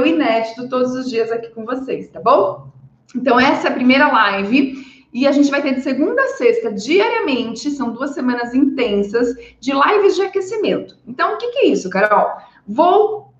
inédito todos os dias aqui com vocês, tá bom? Então, essa é a primeira live. E a gente vai ter de segunda a sexta, diariamente, são duas semanas intensas de lives de aquecimento. Então, o que, que é isso, Carol? Vou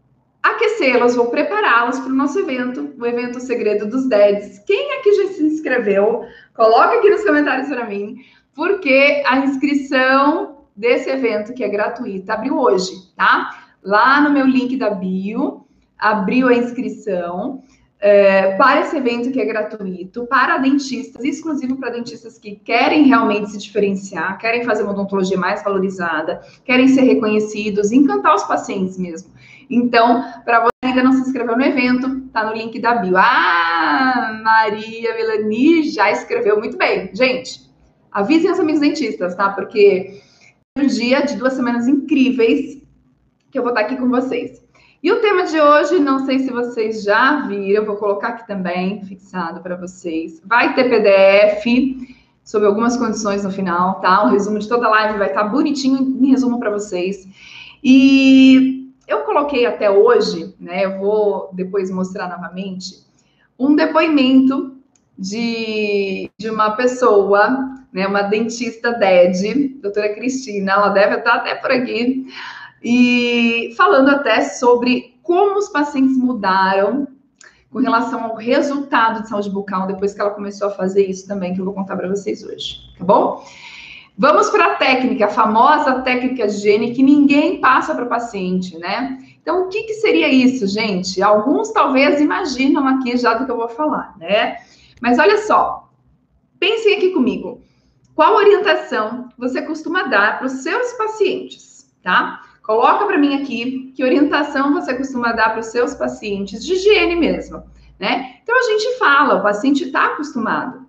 aquecê-las, vou prepará-las para o nosso evento, o evento Segredo dos Deads. Quem aqui já se inscreveu, coloca aqui nos comentários para mim, porque a inscrição desse evento, que é gratuita, abriu hoje, tá? Lá no meu link da bio, abriu a inscrição é, para esse evento que é gratuito, para dentistas, exclusivo para dentistas que querem realmente se diferenciar, querem fazer uma odontologia mais valorizada, querem ser reconhecidos, encantar os pacientes mesmo. Então, para você ainda não se inscreveu no evento, tá no link da bio. Ah, Maria Melanie já escreveu muito bem. Gente, avisem os amigos dentistas, tá? Porque é um dia de duas semanas incríveis que eu vou estar aqui com vocês. E o tema de hoje, não sei se vocês já viram, vou colocar aqui também, fixado para vocês. Vai ter PDF sobre algumas condições no final, tá? O resumo de toda a live vai estar bonitinho em resumo para vocês. E eu coloquei até hoje, né? Eu vou depois mostrar novamente um depoimento de, de uma pessoa, né? Uma dentista DED, doutora Cristina, ela deve estar até por aqui e falando até sobre como os pacientes mudaram com relação ao resultado de saúde bucal depois que ela começou a fazer isso também, que eu vou contar para vocês hoje, tá bom? Vamos para a técnica, a famosa técnica de higiene que ninguém passa para o paciente, né? Então, o que, que seria isso, gente? Alguns talvez imaginam aqui já do que eu vou falar, né? Mas olha só, pensem aqui comigo. Qual orientação você costuma dar para os seus pacientes, tá? Coloca para mim aqui que orientação você costuma dar para os seus pacientes de higiene mesmo, né? Então a gente fala, o paciente está acostumado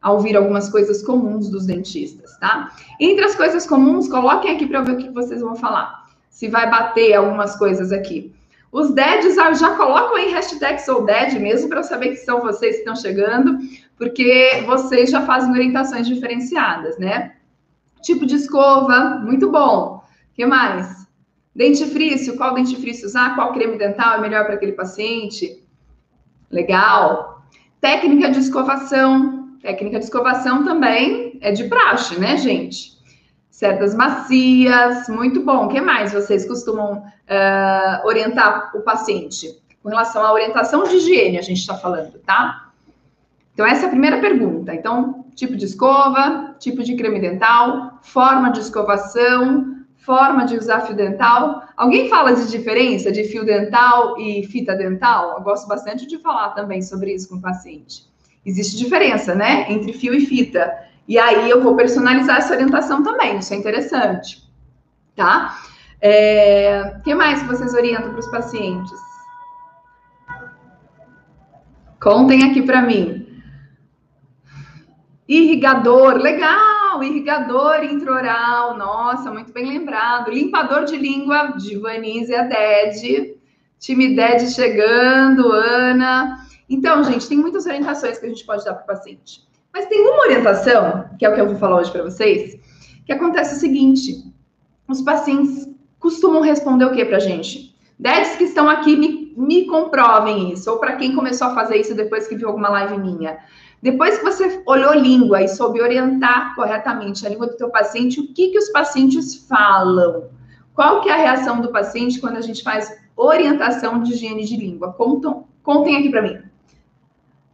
a ouvir algumas coisas comuns dos dentistas, tá? Entre as coisas comuns, coloquem aqui para ver o que vocês vão falar. Se vai bater algumas coisas aqui. Os DEDs, ah, já colocam aí hashtag sou DED mesmo para saber que são vocês que estão chegando, porque vocês já fazem orientações diferenciadas, né? Tipo de escova, muito bom que mais? Dentifrício, qual dentifrício usar? Qual creme dental é melhor para aquele paciente? Legal. Técnica de escovação. Técnica de escovação também é de praxe, né, gente? Cerdas macias, muito bom. O que mais vocês costumam uh, orientar o paciente? Com relação à orientação de higiene, a gente está falando, tá? Então, essa é a primeira pergunta. Então, tipo de escova, tipo de creme dental, forma de escovação, forma de usar fio dental. Alguém fala de diferença de fio dental e fita dental? Eu gosto bastante de falar também sobre isso com o paciente. Existe diferença, né, entre fio e fita. E aí eu vou personalizar essa orientação também, isso é interessante, tá? O é... que mais vocês orientam para os pacientes? Contem aqui para mim. Irrigador, legal! Irrigador intraoral, nossa, muito bem lembrado. Limpador de língua, de Vanise a Ded. Time Ded chegando, Ana. Então, gente, tem muitas orientações que a gente pode dar para o paciente. Mas tem uma orientação, que é o que eu vou falar hoje para vocês, que acontece o seguinte: os pacientes costumam responder o que para a gente? Dedes que estão aqui me, me comprovem isso, ou para quem começou a fazer isso depois que viu alguma live minha. Depois que você olhou língua e soube orientar corretamente a língua do teu paciente, o que, que os pacientes falam? Qual que é a reação do paciente quando a gente faz orientação de higiene de língua? Contam, contem aqui para mim.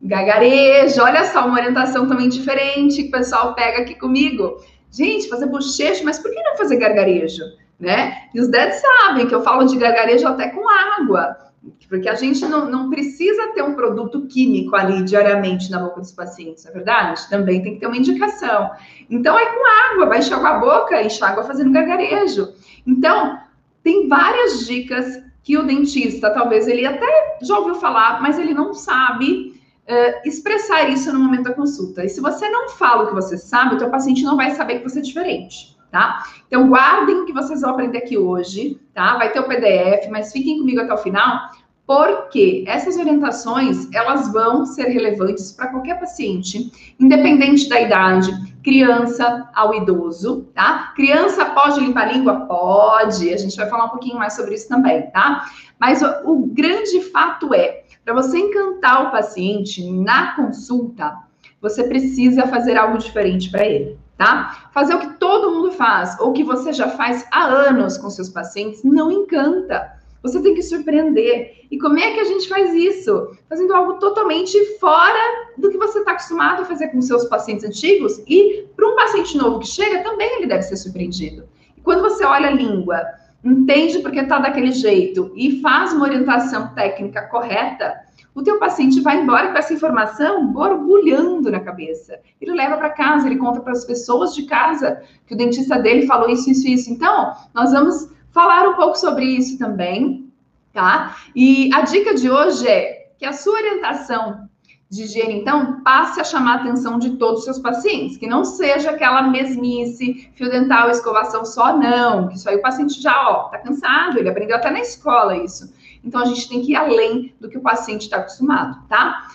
Gagarejo, olha só, uma orientação também diferente que o pessoal pega aqui comigo. Gente, fazer bochecho, mas por que não fazer gargarejo? Né? E os dedos sabem que eu falo de gargarejo até com água. Porque a gente não, não precisa ter um produto químico ali diariamente na boca dos pacientes, não é verdade? Também tem que ter uma indicação. Então é com água, vai enxaguar a boca, enxágua fazendo gargarejo. Então, tem várias dicas que o dentista, talvez ele até já ouviu falar, mas ele não sabe uh, expressar isso no momento da consulta. E se você não fala o que você sabe, o teu paciente não vai saber que você é diferente tá? Então, guardem o que vocês vão aprender aqui hoje, tá? Vai ter o PDF, mas fiquem comigo até o final, porque essas orientações, elas vão ser relevantes para qualquer paciente, independente da idade, criança ao idoso, tá? Criança pode limpar a língua? Pode. A gente vai falar um pouquinho mais sobre isso também, tá? Mas o, o grande fato é, para você encantar o paciente na consulta, você precisa fazer algo diferente para ele, tá? Fazer o que todo mundo faz, ou que você já faz há anos com seus pacientes, não encanta. Você tem que surpreender. E como é que a gente faz isso? Fazendo algo totalmente fora do que você está acostumado a fazer com seus pacientes antigos. E para um paciente novo que chega, também ele deve ser surpreendido. E quando você olha a língua, entende porque está daquele jeito e faz uma orientação técnica correta, o teu paciente vai embora com essa informação borbulhando na cabeça. Ele leva para casa, ele conta para as pessoas de casa que o dentista dele falou isso, isso, isso. Então, nós vamos falar um pouco sobre isso também, tá? E a dica de hoje é que a sua orientação de higiene, então, passe a chamar a atenção de todos os seus pacientes, que não seja aquela mesmice, fio dental, escovação só, não, isso aí o paciente já, ó, tá cansado, ele aprendeu até na escola isso. Então, a gente tem que ir além do que o paciente está acostumado, tá?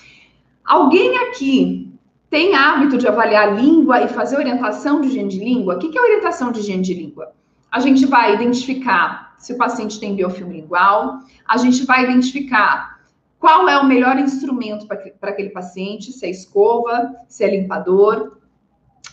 Alguém aqui tem hábito de avaliar a língua e fazer orientação de higiene de língua? O que é orientação de higiene de língua? A gente vai identificar se o paciente tem biofilme lingual, a gente vai identificar qual é o melhor instrumento para aquele paciente, se é escova, se é limpador.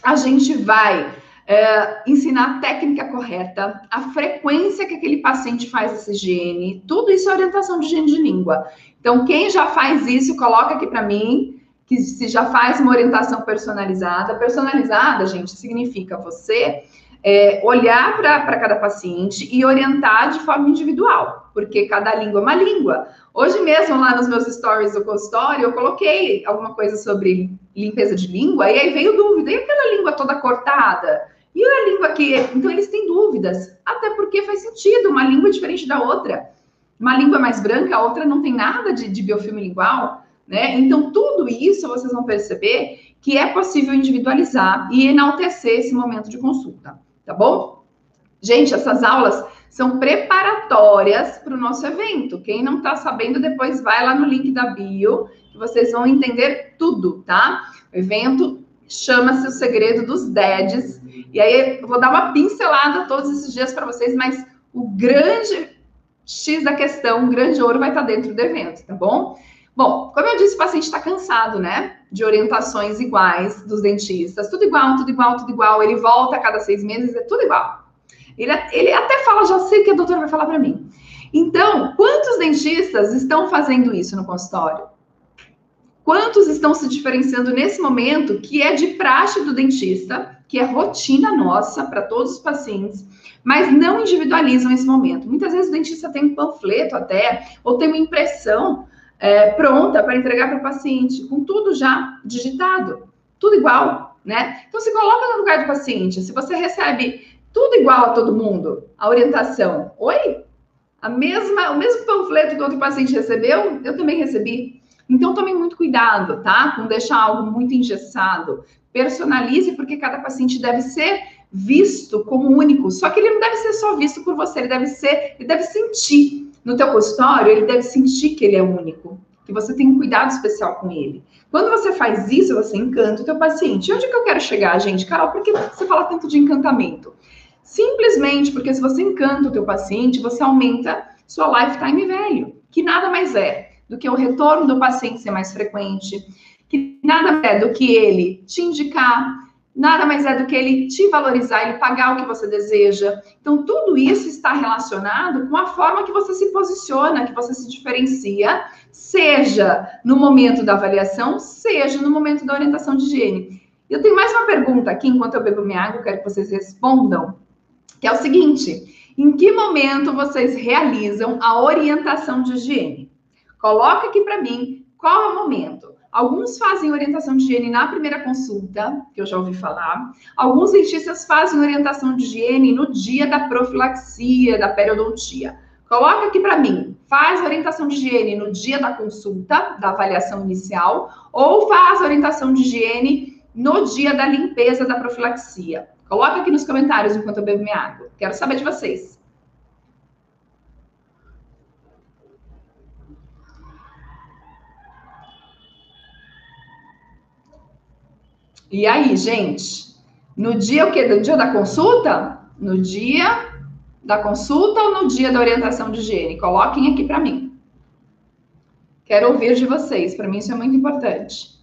A gente vai é, ensinar a técnica correta, a frequência que aquele paciente faz essa higiene, tudo isso é orientação de higiene de língua. Então, quem já faz isso, coloca aqui para mim, que se já faz uma orientação personalizada. Personalizada, gente, significa você é, olhar para cada paciente e orientar de forma individual, porque cada língua é uma língua. Hoje mesmo, lá nos meus stories do consultório, eu coloquei alguma coisa sobre limpeza de língua, e aí veio dúvida, e aquela língua toda cortada? E a língua que. Então, eles têm dúvidas, até porque faz sentido, uma língua é diferente da outra. Uma língua mais branca, a outra não tem nada de, de biofilme lingual, né? Então, tudo isso vocês vão perceber que é possível individualizar e enaltecer esse momento de consulta tá bom? Gente, essas aulas são preparatórias para o nosso evento. Quem não está sabendo, depois vai lá no link da bio, que vocês vão entender tudo, tá? O evento chama-se O Segredo dos DEDs. E aí eu vou dar uma pincelada todos esses dias para vocês, mas o grande X da questão, o grande ouro vai estar tá dentro do evento, tá bom? Bom, como eu disse, o paciente está cansado, né? De orientações iguais dos dentistas. Tudo igual, tudo igual, tudo igual. Ele volta a cada seis meses, é tudo igual. Ele, ele até fala, já sei o que a doutora vai falar para mim. Então, quantos dentistas estão fazendo isso no consultório? Quantos estão se diferenciando nesse momento, que é de praxe do dentista, que é rotina nossa para todos os pacientes, mas não individualizam esse momento? Muitas vezes o dentista tem um panfleto até, ou tem uma impressão é, pronta para entregar para o paciente, com tudo já digitado, tudo igual, né? Então, se coloca no lugar do paciente. Se você recebe tudo igual a todo mundo, a orientação, oi? A mesma, o mesmo panfleto que outro paciente recebeu, eu também recebi. Então, tome muito cuidado, tá? Com deixar algo muito engessado. Personalize, porque cada paciente deve ser visto como único. Só que ele não deve ser só visto por você, ele deve ser, ele deve sentir no teu consultório, ele deve sentir que ele é único, que você tem um cuidado especial com ele. Quando você faz isso, você encanta o teu paciente. Onde que eu quero chegar, gente? Carol, por que você fala tanto de encantamento? Simplesmente porque se você encanta o teu paciente, você aumenta sua lifetime velho, que nada mais é do que o retorno do paciente ser mais frequente, que nada é do que ele te indicar, nada mais é do que ele te valorizar, ele pagar o que você deseja. Então, tudo isso está relacionado com a forma que você se posiciona, que você se diferencia, seja no momento da avaliação, seja no momento da orientação de higiene. Eu tenho mais uma pergunta aqui, enquanto eu bebo minha água, quero que vocês respondam, que é o seguinte: em que momento vocês realizam a orientação de higiene? Coloca aqui para mim qual é o momento. Alguns fazem orientação de higiene na primeira consulta, que eu já ouvi falar. Alguns dentistas fazem orientação de higiene no dia da profilaxia, da periodontia. Coloca aqui para mim, faz orientação de higiene no dia da consulta, da avaliação inicial, ou faz orientação de higiene no dia da limpeza da profilaxia. Coloca aqui nos comentários enquanto eu bebo minha água. Quero saber de vocês. E aí, gente? No dia o quê? No dia da consulta? No dia da consulta ou no dia da orientação de higiene? Coloquem aqui para mim. Quero ouvir de vocês, para mim isso é muito importante.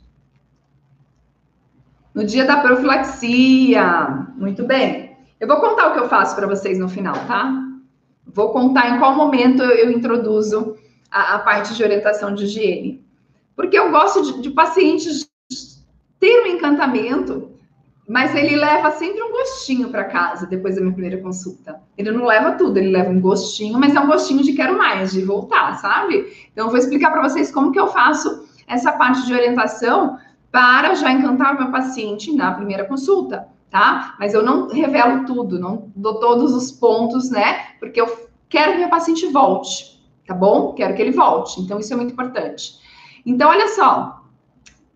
No dia da profilaxia. Muito bem. Eu vou contar o que eu faço para vocês no final, tá? Vou contar em qual momento eu introduzo a, a parte de orientação de higiene. Porque eu gosto de, de pacientes ter um encantamento, mas ele leva sempre um gostinho para casa depois da minha primeira consulta. Ele não leva tudo, ele leva um gostinho, mas é um gostinho de quero mais, de voltar, sabe? Então eu vou explicar para vocês como que eu faço essa parte de orientação para já encantar o meu paciente na primeira consulta, tá? Mas eu não revelo tudo, não dou todos os pontos, né? Porque eu quero que meu paciente volte, tá bom? Quero que ele volte. Então isso é muito importante. Então olha só,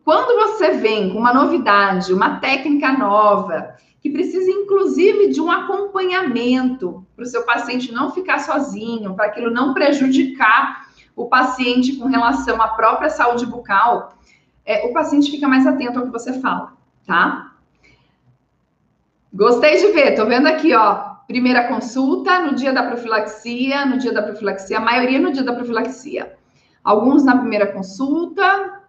quando você vem com uma novidade, uma técnica nova, que precisa inclusive de um acompanhamento para o seu paciente não ficar sozinho, para aquilo não prejudicar o paciente com relação à própria saúde bucal, é, o paciente fica mais atento ao que você fala, tá? Gostei de ver, tô vendo aqui, ó. Primeira consulta no dia da profilaxia, no dia da profilaxia, a maioria no dia da profilaxia. Alguns na primeira consulta,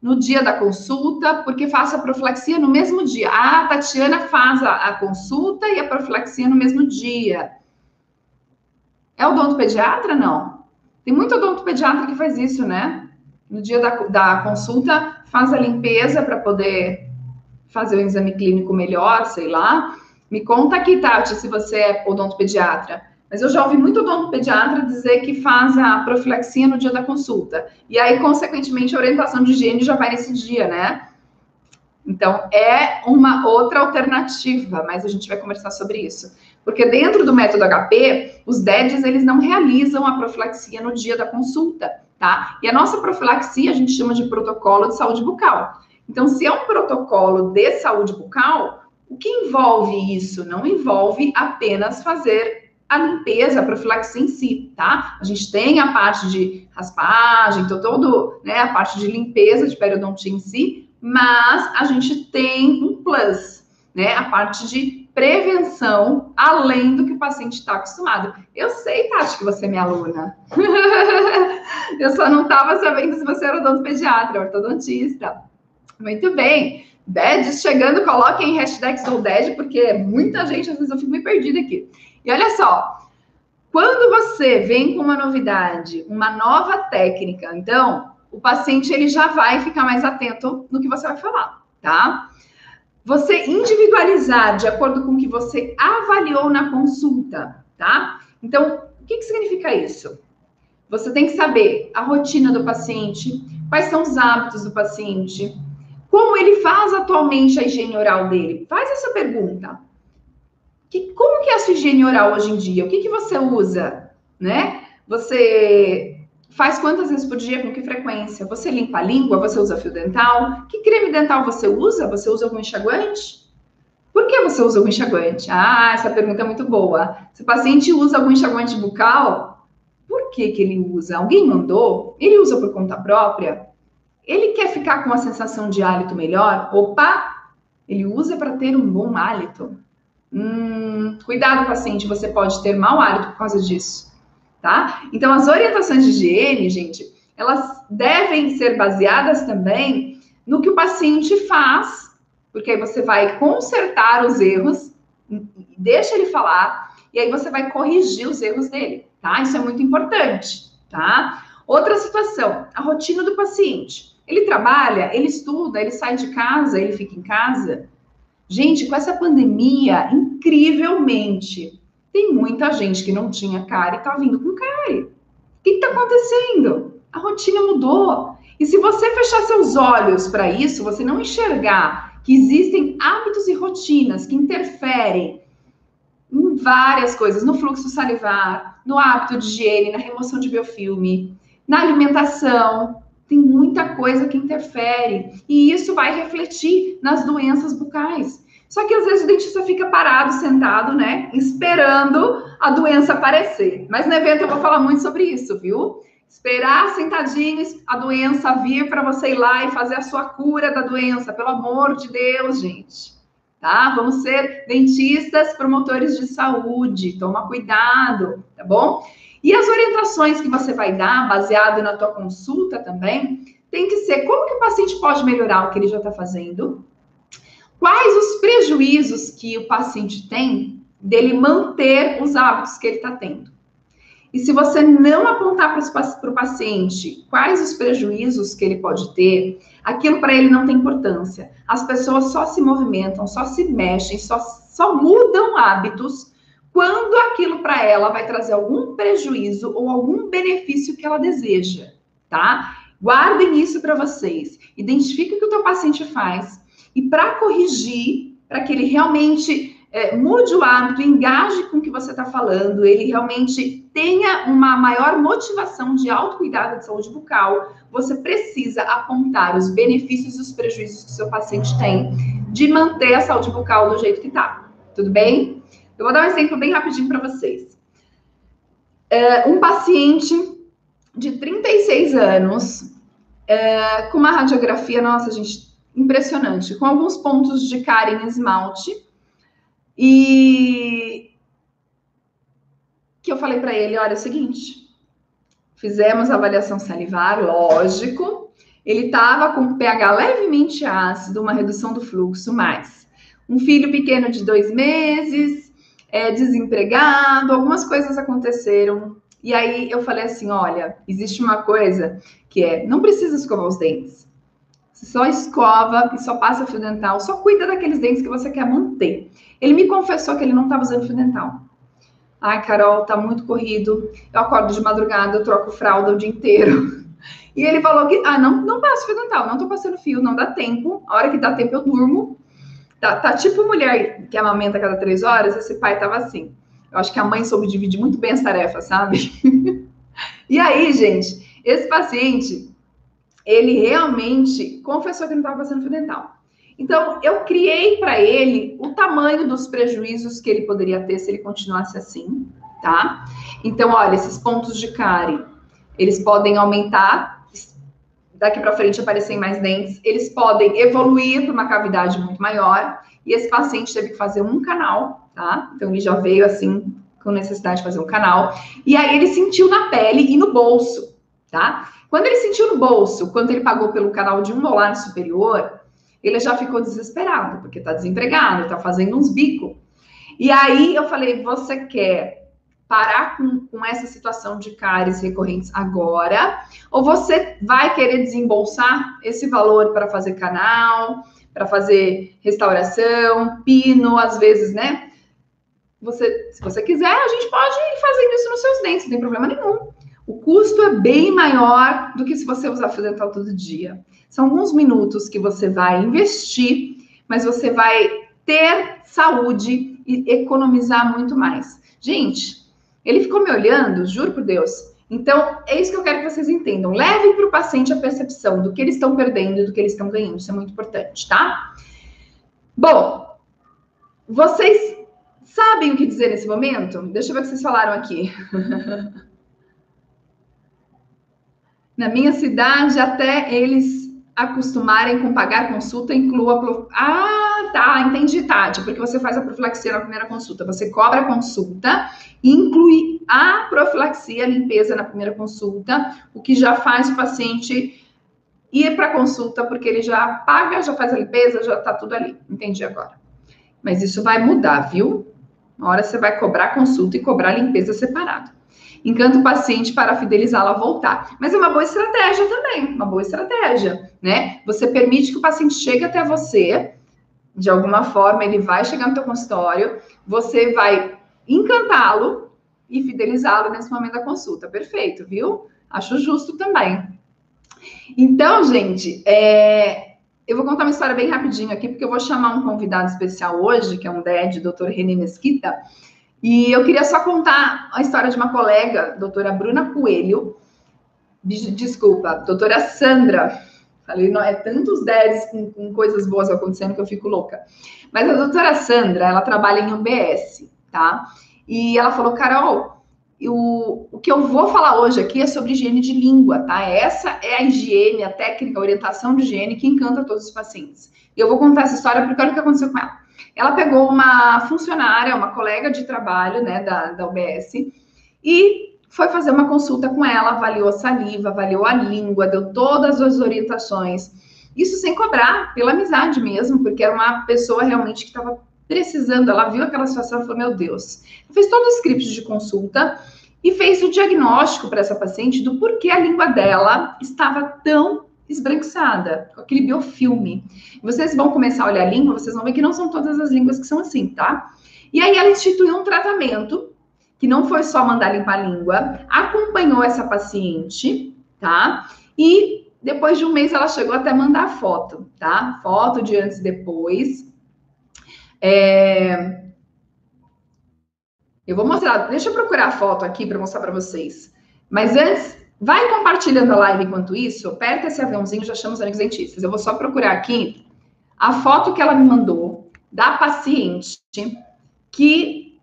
no dia da consulta, porque faço a profilaxia no mesmo dia. Ah, a Tatiana faz a, a consulta e a profilaxia no mesmo dia. É odontopediatra? Não. Tem muito odontopediatra que faz isso, né? No dia da, da consulta, faz a limpeza para poder fazer o exame clínico melhor, sei lá. Me conta aqui, Tati, se você é odontopediatra. Mas eu já ouvi muito dono pediatra dizer que faz a profilaxia no dia da consulta. E aí, consequentemente, a orientação de higiene já vai nesse dia, né? Então, é uma outra alternativa, mas a gente vai conversar sobre isso. Porque dentro do método HP, os DEDs, eles não realizam a profilaxia no dia da consulta, tá? E a nossa profilaxia a gente chama de protocolo de saúde bucal. Então, se é um protocolo de saúde bucal, o que envolve isso? Não envolve apenas fazer a limpeza, a profilaxia em si, tá? A gente tem a parte de raspagem, então todo, né, a parte de limpeza de periodontia em si, mas a gente tem um plus, né? A parte de prevenção, além do que o paciente está acostumado. Eu sei, Tati, que você é minha aluna. eu só não estava sabendo se você era odontopediatra, ortodontista. Muito bem. DEDs chegando, coloquem hashtag sou DED, porque muita gente, às vezes eu fico meio perdida aqui. E olha só, quando você vem com uma novidade, uma nova técnica, então o paciente ele já vai ficar mais atento no que você vai falar, tá? Você individualizar de acordo com o que você avaliou na consulta, tá? Então, o que, que significa isso? Você tem que saber a rotina do paciente, quais são os hábitos do paciente, como ele faz atualmente a higiene oral dele. Faz essa pergunta. Que, como que é a sua higiene oral hoje em dia? O que, que você usa? Né? Você faz quantas vezes por dia, com que frequência? Você limpa a língua? Você usa fio dental? Que creme dental você usa? Você usa algum enxaguante? Por que você usa algum enxaguante? Ah, essa pergunta é muito boa. Se o paciente usa algum enxaguante bucal, por que, que ele usa? Alguém mandou? Ele usa por conta própria? Ele quer ficar com a sensação de hálito melhor? Opa! Ele usa para ter um bom hálito. Hum, cuidado, paciente, você pode ter mau hálito por causa disso, tá? Então, as orientações de higiene, gente, elas devem ser baseadas também no que o paciente faz, porque aí você vai consertar os erros, deixa ele falar, e aí você vai corrigir os erros dele, tá? Isso é muito importante, tá? Outra situação, a rotina do paciente. Ele trabalha, ele estuda, ele sai de casa, ele fica em casa. Gente, com essa pandemia, incrivelmente, tem muita gente que não tinha cara e tá vindo com cara. O que está acontecendo? A rotina mudou. E se você fechar seus olhos para isso, você não enxergar que existem hábitos e rotinas que interferem em várias coisas, no fluxo salivar, no hábito de higiene, na remoção de biofilme, na alimentação, tem muita coisa que interfere e isso vai refletir nas doenças bucais. Só que às vezes o dentista fica parado, sentado, né, esperando a doença aparecer. Mas no evento eu vou falar muito sobre isso, viu? Esperar sentadinho a doença vir para você ir lá e fazer a sua cura da doença, pelo amor de Deus, gente. tá? Vamos ser dentistas, promotores de saúde. Toma cuidado, tá bom? E as orientações que você vai dar, baseado na tua consulta também, tem que ser como que o paciente pode melhorar o que ele já está fazendo, quais os prejuízos que o paciente tem dele manter os hábitos que ele está tendo. E se você não apontar para o paciente quais os prejuízos que ele pode ter, aquilo para ele não tem importância. As pessoas só se movimentam, só se mexem, só, só mudam hábitos quando aquilo para ela vai trazer algum prejuízo ou algum benefício que ela deseja, tá? Guardem isso para vocês. Identifique o que o teu paciente faz e para corrigir, para que ele realmente é, mude o hábito, engaje com o que você está falando, ele realmente tenha uma maior motivação de autocuidado de saúde bucal, você precisa apontar os benefícios e os prejuízos que o seu paciente tem de manter a saúde bucal do jeito que está. Tudo bem? Eu vou dar um exemplo bem rapidinho para vocês. É, um paciente de 36 anos, é, com uma radiografia, nossa, gente, impressionante, com alguns pontos de cárie em esmalte, e que eu falei para ele, olha, é o seguinte, fizemos avaliação salivar, lógico, ele estava com pH levemente ácido, uma redução do fluxo, mas um filho pequeno de dois meses, é, desempregado, algumas coisas aconteceram. E aí eu falei assim, olha, existe uma coisa que é, não precisa escovar os dentes. Você só escova e só passa fio dental, só cuida daqueles dentes que você quer manter. Ele me confessou que ele não estava usando fio dental. Ai, Carol, tá muito corrido. Eu acordo de madrugada, eu troco fralda o dia inteiro. E ele falou que, ah, não, não passo fio dental, não tô passando fio, não dá tempo. A hora que dá tempo eu durmo. Tá, tá tipo mulher que amamenta a cada três horas, esse pai tava assim. Eu acho que a mãe soube dividir muito bem as tarefas, sabe? e aí, gente, esse paciente, ele realmente confessou que não estava passando fio dental. Então, eu criei para ele o tamanho dos prejuízos que ele poderia ter se ele continuasse assim, tá? Então, olha, esses pontos de cárie, eles podem aumentar, daqui para frente aparecerem mais dentes, eles podem evoluir para uma cavidade muito maior, e esse paciente teve que fazer um canal, tá? Então, ele já veio assim, com necessidade de fazer um canal, e aí ele sentiu na pele e no bolso, tá? Quando ele sentiu no bolso, quando ele pagou pelo canal de um molar superior, ele já ficou desesperado, porque está desempregado, está fazendo uns bicos. E aí eu falei: você quer parar com, com essa situação de cáries recorrentes agora? Ou você vai querer desembolsar esse valor para fazer canal, para fazer restauração, pino, às vezes, né? Você, se você quiser, a gente pode ir fazendo isso nos seus dentes, não tem problema nenhum. O custo é bem maior do que se você usar fio dental todo dia. São alguns minutos que você vai investir, mas você vai ter saúde e economizar muito mais. Gente, ele ficou me olhando, juro por Deus. Então, é isso que eu quero que vocês entendam. Levem para o paciente a percepção do que eles estão perdendo e do que eles estão ganhando. Isso é muito importante, tá? Bom, vocês sabem o que dizer nesse momento? Deixa eu ver o que vocês falaram aqui. Na minha cidade, até eles acostumarem com pagar consulta, inclua. Ah, tá, entendi, Tati, porque você faz a profilaxia na primeira consulta. Você cobra a consulta, inclui a profilaxia, a limpeza na primeira consulta, o que já faz o paciente ir para a consulta, porque ele já paga, já faz a limpeza, já tá tudo ali. Entendi agora. Mas isso vai mudar, viu? Uma hora você vai cobrar consulta e cobrar limpeza separado encanta o paciente para fidelizá-lo a voltar. Mas é uma boa estratégia também, uma boa estratégia, né? Você permite que o paciente chegue até você, de alguma forma ele vai chegar no teu consultório, você vai encantá-lo e fidelizá-lo nesse momento da consulta. Perfeito, viu? Acho justo também. Então, gente, é... eu vou contar uma história bem rapidinho aqui, porque eu vou chamar um convidado especial hoje, que é um DED, Dr. René Mesquita, e eu queria só contar a história de uma colega, doutora Bruna Coelho, desculpa, doutora Sandra. Falei, não, é tantos 10 com, com, coisas boas acontecendo que eu fico louca. Mas a doutora Sandra, ela trabalha em UBS, tá? E ela falou, Carol, o, o que eu vou falar hoje aqui é sobre higiene de língua, tá? Essa é a higiene, a técnica, a orientação de higiene que encanta todos os pacientes. E eu vou contar essa história porque olha o que aconteceu com ela. Ela pegou uma funcionária, uma colega de trabalho, né, da, da UBS, e foi fazer uma consulta com ela, avaliou a saliva, avaliou a língua, deu todas as orientações. Isso sem cobrar, pela amizade mesmo, porque era uma pessoa realmente que estava precisando. Ela viu aquela situação e falou: Meu Deus. Fez todo o script de consulta e fez o diagnóstico para essa paciente do porquê a língua dela estava tão esbranquiçada, com aquele biofilme. Vocês vão começar a olhar a língua, vocês vão ver que não são todas as línguas que são assim, tá? E aí ela instituiu um tratamento que não foi só mandar limpar a língua, acompanhou essa paciente, tá? E depois de um mês ela chegou até mandar foto, tá? Foto de antes e depois. É... Eu vou mostrar, deixa eu procurar a foto aqui para mostrar para vocês. Mas antes, vai compartilhando a live enquanto isso, aperta esse aviãozinho, já chama os amigos dentistas. Eu vou só procurar aqui a foto que ela me mandou da paciente que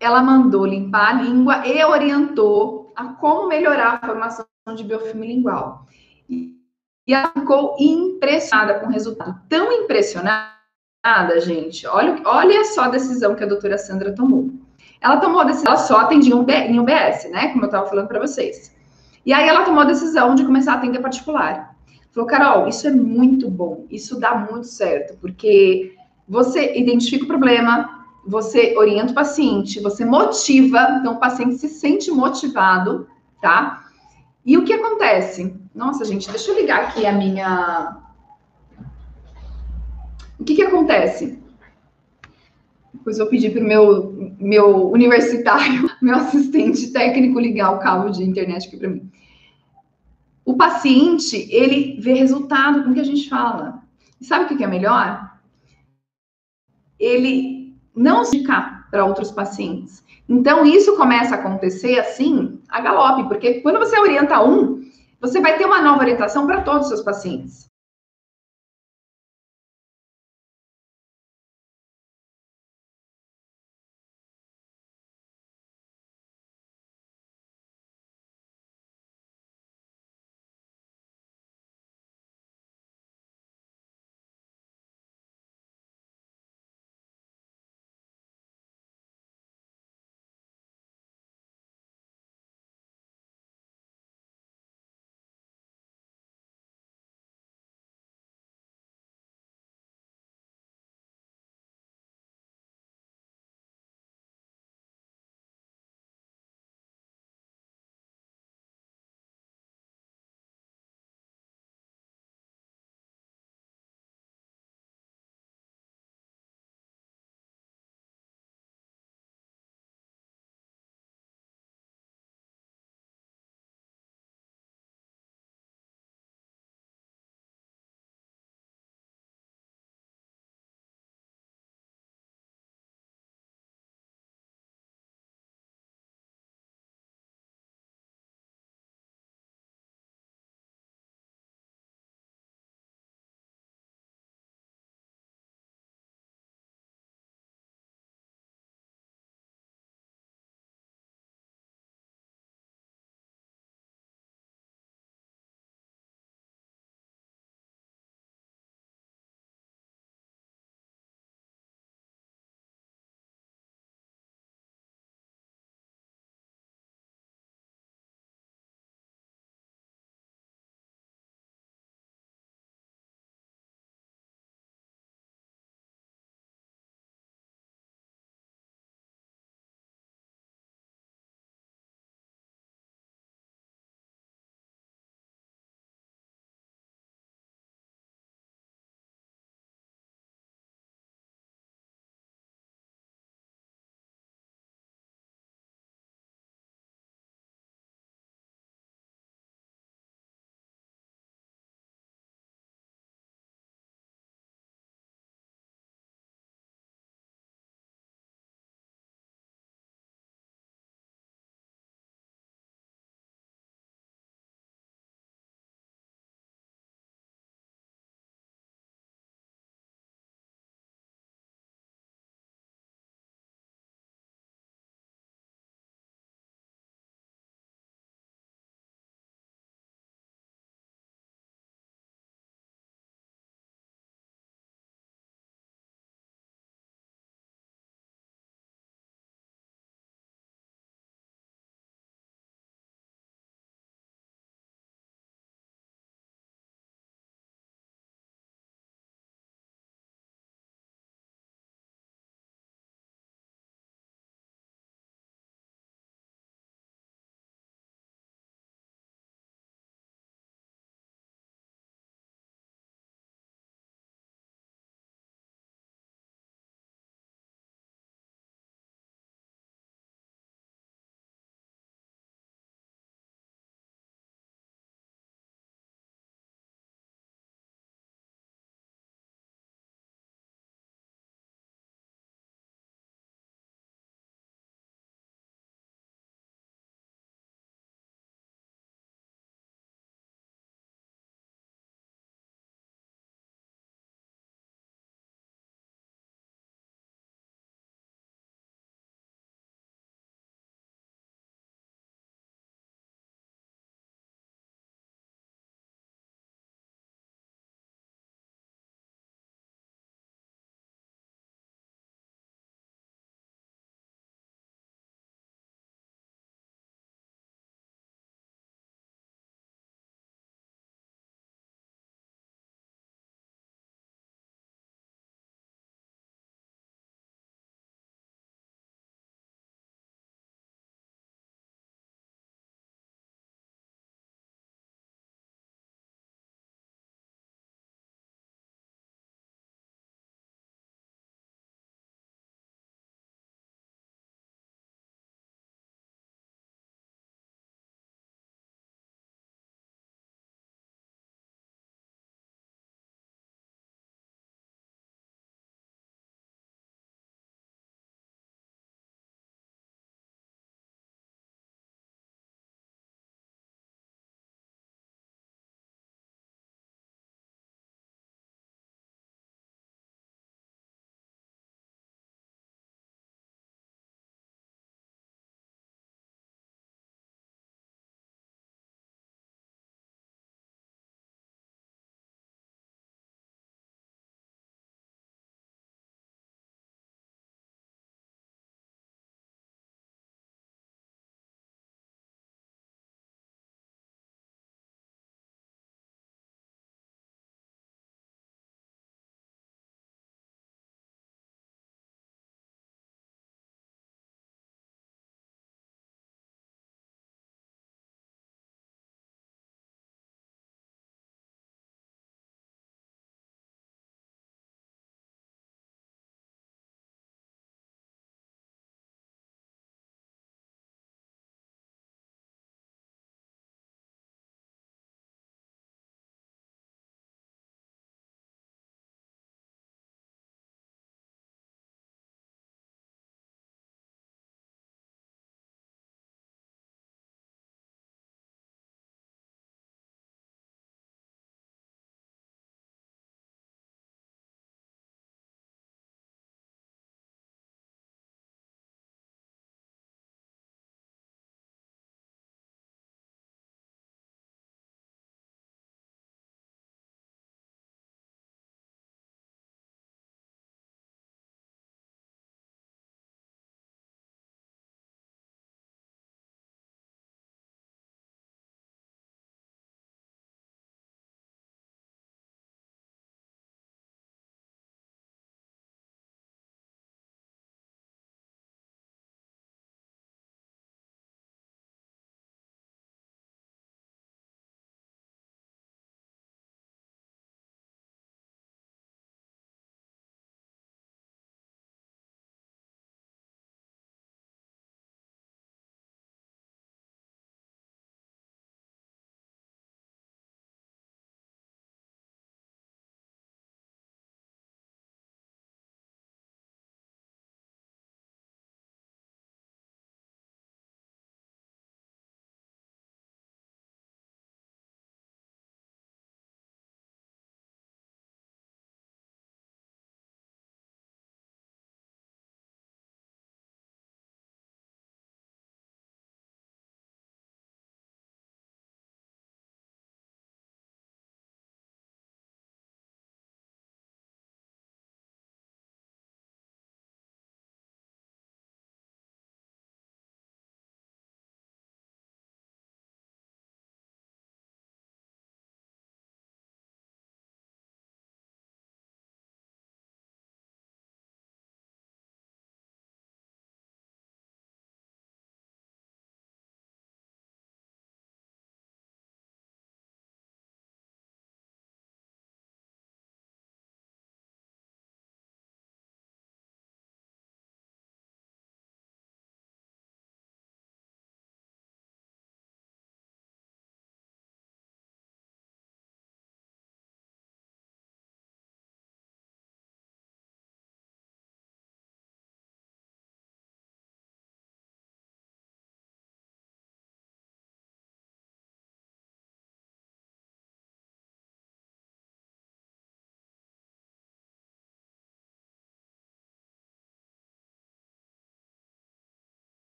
ela mandou limpar a língua e orientou a como melhorar a formação de biofilme lingual. E ela ficou impressionada com o resultado. Tão impressionada, gente. Olha, olha só a decisão que a doutora Sandra tomou. Ela tomou a decisão, ela só atendia em UBS, né? Como eu estava falando para vocês. E aí ela tomou a decisão de começar a atender particular. Falou, Carol, isso é muito bom, isso dá muito certo, porque você identifica o problema, você orienta o paciente, você motiva, então o paciente se sente motivado, tá? E o que acontece? Nossa, gente, deixa eu ligar aqui a minha. O que que acontece? Depois eu pedi para o meu, meu universitário, meu assistente técnico, ligar o cabo de internet aqui para mim. O paciente, ele vê resultado com o que a gente fala. E sabe o que é melhor? Ele não se indicar para outros pacientes. Então, isso começa a acontecer assim, a galope, porque quando você orienta um, você vai ter uma nova orientação para todos os seus pacientes.